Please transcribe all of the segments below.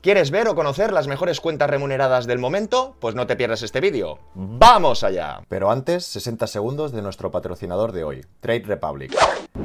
¿Quieres ver o conocer las mejores cuentas remuneradas del momento? Pues no te pierdas este vídeo. ¡Vamos allá! Pero antes, 60 segundos de nuestro patrocinador de hoy, Trade Republic.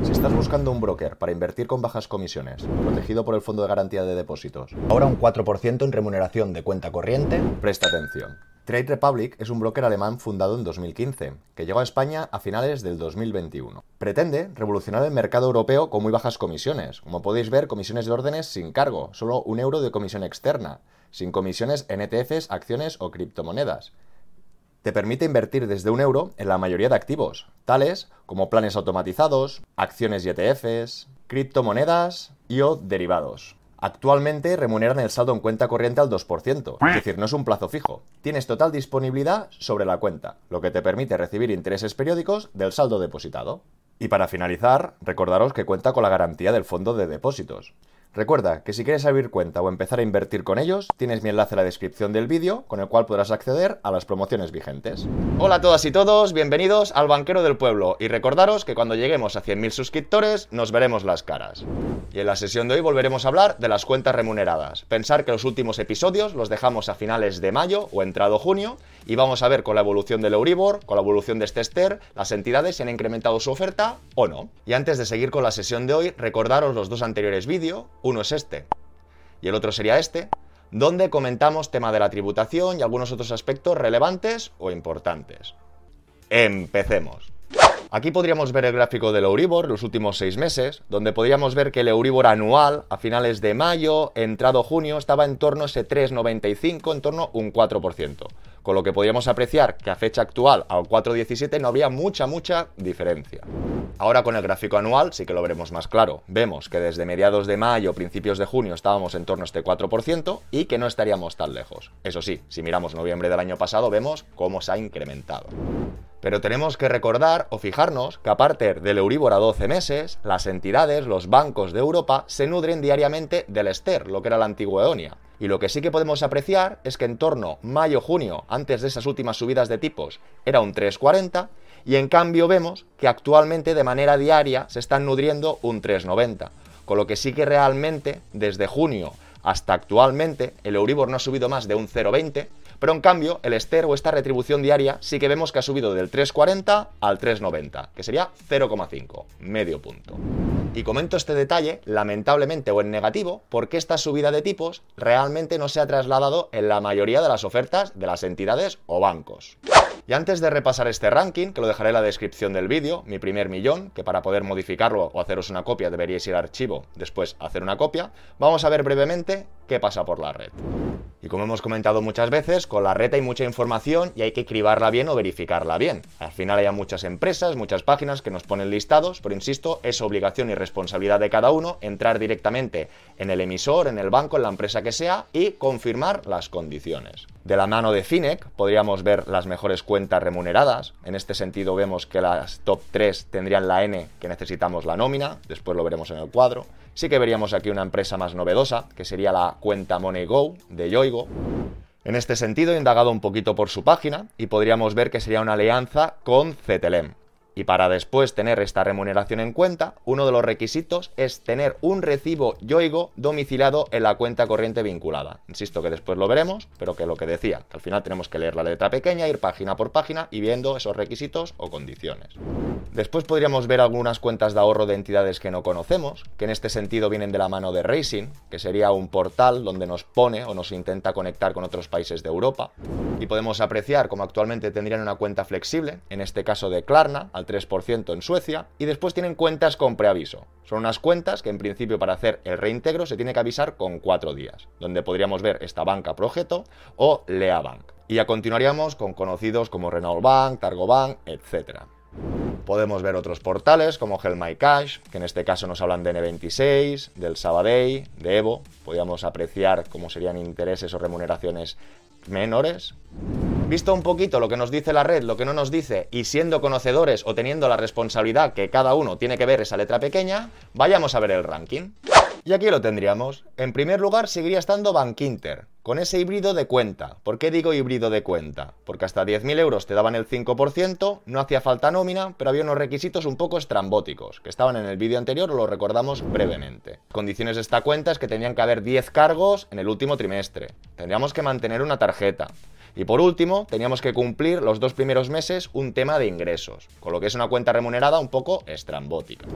Si estás buscando un broker para invertir con bajas comisiones, protegido por el Fondo de Garantía de Depósitos, ahora un 4% en remuneración de cuenta corriente, presta atención. Trade Republic es un broker alemán fundado en 2015, que llegó a España a finales del 2021. Pretende revolucionar el mercado europeo con muy bajas comisiones. Como podéis ver, comisiones de órdenes sin cargo, solo un euro de comisión externa, sin comisiones en ETFs, acciones o criptomonedas. Te permite invertir desde un euro en la mayoría de activos, tales como planes automatizados, acciones y ETFs, criptomonedas y o derivados. Actualmente remuneran el saldo en cuenta corriente al 2%, es decir, no es un plazo fijo. Tienes total disponibilidad sobre la cuenta, lo que te permite recibir intereses periódicos del saldo depositado. Y para finalizar, recordaros que cuenta con la garantía del fondo de depósitos. Recuerda que si quieres abrir cuenta o empezar a invertir con ellos, tienes mi enlace en la descripción del vídeo con el cual podrás acceder a las promociones vigentes. Hola a todas y todos, bienvenidos al Banquero del Pueblo y recordaros que cuando lleguemos a 100.000 suscriptores nos veremos las caras. Y en la sesión de hoy volveremos a hablar de las cuentas remuneradas. Pensar que los últimos episodios los dejamos a finales de mayo o entrado junio y vamos a ver con la evolución del Euribor, con la evolución de este Ester, las entidades si han incrementado su oferta o no. Y antes de seguir con la sesión de hoy, recordaros los dos anteriores vídeos uno es este y el otro sería este, donde comentamos tema de la tributación y algunos otros aspectos relevantes o importantes. Empecemos. Aquí podríamos ver el gráfico del Euribor los últimos seis meses, donde podríamos ver que el Euribor anual a finales de mayo, entrado junio, estaba en torno a ese 3,95, en torno a un 4%. Con lo que podríamos apreciar que a fecha actual, al 4,17, no habría mucha, mucha diferencia. Ahora con el gráfico anual sí que lo veremos más claro. Vemos que desde mediados de mayo, principios de junio estábamos en torno a este 4% y que no estaríamos tan lejos. Eso sí, si miramos noviembre del año pasado vemos cómo se ha incrementado. Pero tenemos que recordar o fijarnos que aparte del Euribor a 12 meses, las entidades, los bancos de Europa, se nutren diariamente del Ester, lo que era la antigua Eonia. Y lo que sí que podemos apreciar es que en torno mayo-junio, antes de esas últimas subidas de tipos, era un 3,40 y en cambio vemos que actualmente de manera diaria se están nutriendo un 3,90. Con lo que sí que realmente desde junio hasta actualmente el Euribor no ha subido más de un 0,20 pero en cambio, el Ester o esta retribución diaria sí que vemos que ha subido del 3,40 al 3,90, que sería 0,5, medio punto. Y comento este detalle, lamentablemente o en negativo, porque esta subida de tipos realmente no se ha trasladado en la mayoría de las ofertas de las entidades o bancos. Y antes de repasar este ranking, que lo dejaré en la descripción del vídeo, mi primer millón, que para poder modificarlo o haceros una copia deberíais ir al archivo, después hacer una copia, vamos a ver brevemente qué pasa por la red. Y como hemos comentado muchas veces, con la red hay mucha información y hay que cribarla bien o verificarla bien. Al final hay muchas empresas, muchas páginas que nos ponen listados, pero insisto, es obligación y responsabilidad de cada uno entrar directamente en el emisor, en el banco, en la empresa que sea y confirmar las condiciones. De la mano de Finec podríamos ver las mejores cuentas remuneradas. En este sentido vemos que las top 3 tendrían la N que necesitamos la nómina, después lo veremos en el cuadro. Sí que veríamos aquí una empresa más novedosa, que sería la cuenta MoneyGo de Yoigo. En este sentido, he indagado un poquito por su página y podríamos ver que sería una alianza con CTLM. Y para después tener esta remuneración en cuenta, uno de los requisitos es tener un recibo Yoigo domiciliado en la cuenta corriente vinculada. Insisto que después lo veremos, pero que lo que decía, que al final tenemos que leer la letra pequeña, ir página por página y viendo esos requisitos o condiciones. Después podríamos ver algunas cuentas de ahorro de entidades que no conocemos, que en este sentido vienen de la mano de Racing, que sería un portal donde nos pone o nos intenta conectar con otros países de Europa. Y podemos apreciar como actualmente tendrían una cuenta flexible, en este caso de Klarna, 3% en Suecia y después tienen cuentas con preaviso. Son unas cuentas que en principio para hacer el reintegro se tiene que avisar con 4 días, donde podríamos ver esta banca Projeto o Lea Bank. Y ya continuaríamos con conocidos como Renault Bank, Targo Bank, etc. Podemos ver otros portales como Hell My Cash, que en este caso nos hablan de N26, del Sabadell, de Evo. Podríamos apreciar cómo serían intereses o remuneraciones menores. Visto un poquito lo que nos dice la red, lo que no nos dice, y siendo conocedores o teniendo la responsabilidad que cada uno tiene que ver esa letra pequeña, vayamos a ver el ranking. Y aquí lo tendríamos. En primer lugar seguiría estando Bankinter, con ese híbrido de cuenta. ¿Por qué digo híbrido de cuenta? Porque hasta 10.000 euros te daban el 5%, no hacía falta nómina, pero había unos requisitos un poco estrambóticos, que estaban en el vídeo anterior lo recordamos brevemente. Condiciones de esta cuenta es que tenían que haber 10 cargos en el último trimestre. Tendríamos que mantener una tarjeta. Y por último, teníamos que cumplir los dos primeros meses un tema de ingresos, con lo que es una cuenta remunerada un poco estrambótica.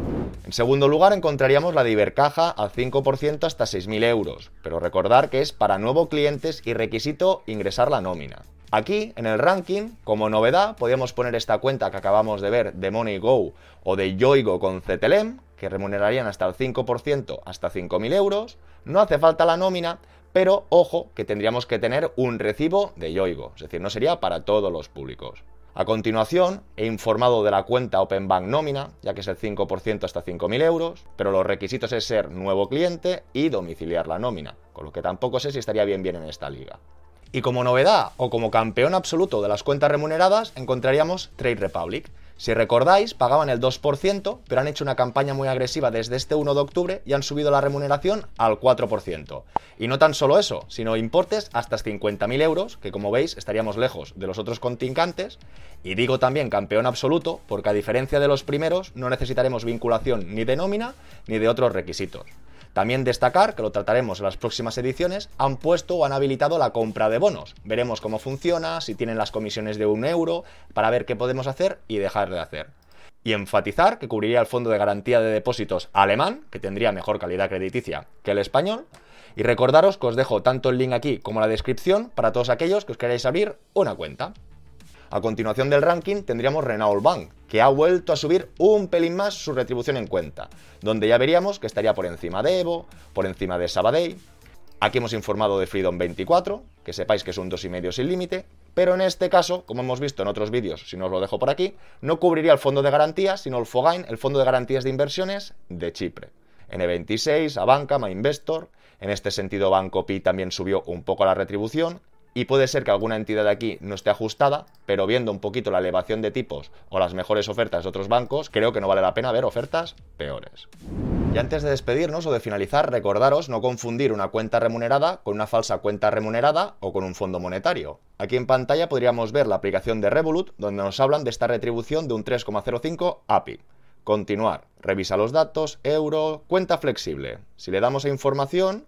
En segundo lugar, encontraríamos la de al 5% hasta 6.000 euros, pero recordar que es para nuevos clientes y requisito ingresar la nómina. Aquí, en el ranking, como novedad, podríamos poner esta cuenta que acabamos de ver de MoneyGo o de Yoigo con CTLM, que remunerarían hasta el 5% hasta 5.000 euros. No hace falta la nómina, pero ojo que tendríamos que tener un recibo de Yoigo, es decir, no sería para todos los públicos. A continuación, he informado de la cuenta Open Bank Nómina, ya que es el 5% hasta 5.000 euros, pero los requisitos es ser nuevo cliente y domiciliar la nómina, con lo que tampoco sé si estaría bien bien en esta liga. Y como novedad o como campeón absoluto de las cuentas remuneradas encontraríamos Trade Republic, si recordáis, pagaban el 2%, pero han hecho una campaña muy agresiva desde este 1 de octubre y han subido la remuneración al 4%. Y no tan solo eso, sino importes hasta 50.000 euros, que como veis estaríamos lejos de los otros contincantes. Y digo también campeón absoluto, porque a diferencia de los primeros, no necesitaremos vinculación ni de nómina ni de otros requisitos. También destacar, que lo trataremos en las próximas ediciones, han puesto o han habilitado la compra de bonos. Veremos cómo funciona, si tienen las comisiones de un euro, para ver qué podemos hacer y dejar de hacer. Y enfatizar que cubriría el fondo de garantía de depósitos alemán, que tendría mejor calidad crediticia que el español. Y recordaros que os dejo tanto el link aquí como la descripción para todos aquellos que os queráis abrir una cuenta. A continuación del ranking tendríamos Renault Bank, que ha vuelto a subir un pelín más su retribución en cuenta, donde ya veríamos que estaría por encima de Evo, por encima de Sabadell. Aquí hemos informado de Freedom 24, que sepáis que es un 2,5 sin límite, pero en este caso, como hemos visto en otros vídeos, si no os lo dejo por aquí, no cubriría el fondo de garantías, sino el FOGAIN, el fondo de garantías de inversiones de Chipre. N26, Abanca, MyInvestor, en este sentido Banco Pi también subió un poco la retribución, y puede ser que alguna entidad aquí no esté ajustada, pero viendo un poquito la elevación de tipos o las mejores ofertas de otros bancos, creo que no vale la pena ver ofertas peores. Y antes de despedirnos o de finalizar, recordaros no confundir una cuenta remunerada con una falsa cuenta remunerada o con un fondo monetario. Aquí en pantalla podríamos ver la aplicación de Revolut, donde nos hablan de esta retribución de un 3,05 API. Continuar. Revisa los datos, euro, cuenta flexible. Si le damos a información,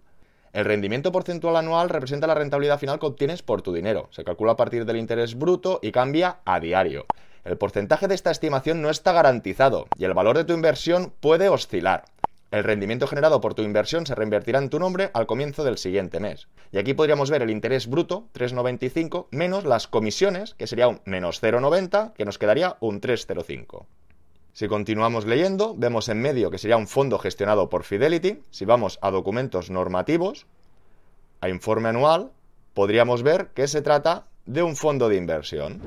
el rendimiento porcentual anual representa la rentabilidad final que obtienes por tu dinero. Se calcula a partir del interés bruto y cambia a diario. El porcentaje de esta estimación no está garantizado y el valor de tu inversión puede oscilar. El rendimiento generado por tu inversión se reinvertirá en tu nombre al comienzo del siguiente mes. Y aquí podríamos ver el interés bruto, 3,95, menos las comisiones, que sería un menos 0,90, que nos quedaría un 3,05. Si continuamos leyendo, vemos en medio que sería un fondo gestionado por Fidelity. Si vamos a documentos normativos, a informe anual, podríamos ver que se trata de un fondo de inversión.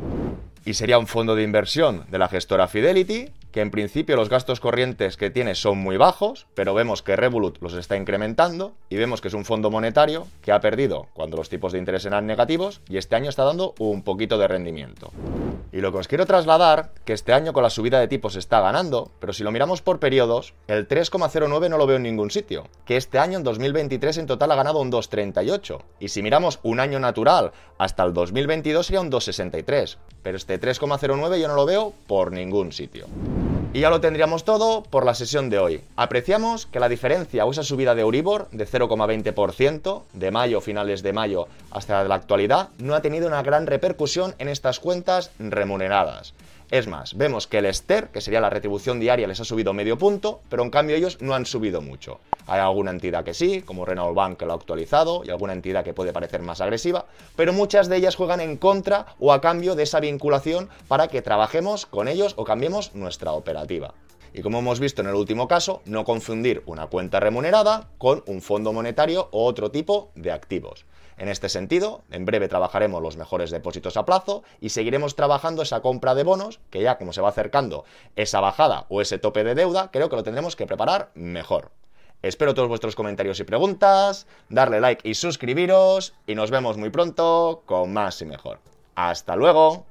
Y sería un fondo de inversión de la gestora Fidelity que en principio los gastos corrientes que tiene son muy bajos, pero vemos que Revolut los está incrementando y vemos que es un fondo monetario que ha perdido cuando los tipos de interés eran negativos y este año está dando un poquito de rendimiento. Y lo que os quiero trasladar, que este año con la subida de tipos está ganando, pero si lo miramos por periodos, el 3,09 no lo veo en ningún sitio, que este año en 2023 en total ha ganado un 2,38. Y si miramos un año natural hasta el 2022 sería un 2,63, pero este 3,09 yo no lo veo por ningún sitio. Y ya lo tendríamos todo por la sesión de hoy. Apreciamos que la diferencia o esa subida de Euribor de 0,20% de mayo, finales de mayo hasta la actualidad, no ha tenido una gran repercusión en estas cuentas remuneradas. Es más, vemos que el Ester, que sería la retribución diaria, les ha subido medio punto, pero en cambio ellos no han subido mucho. Hay alguna entidad que sí, como Renault Bank que lo ha actualizado, y alguna entidad que puede parecer más agresiva, pero muchas de ellas juegan en contra o a cambio de esa vinculación para que trabajemos con ellos o cambiemos nuestra operativa. Y como hemos visto en el último caso, no confundir una cuenta remunerada con un fondo monetario o otro tipo de activos. En este sentido, en breve trabajaremos los mejores depósitos a plazo y seguiremos trabajando esa compra de bonos, que ya como se va acercando esa bajada o ese tope de deuda, creo que lo tendremos que preparar mejor. Espero todos vuestros comentarios y preguntas, darle like y suscribiros y nos vemos muy pronto con más y mejor. ¡Hasta luego!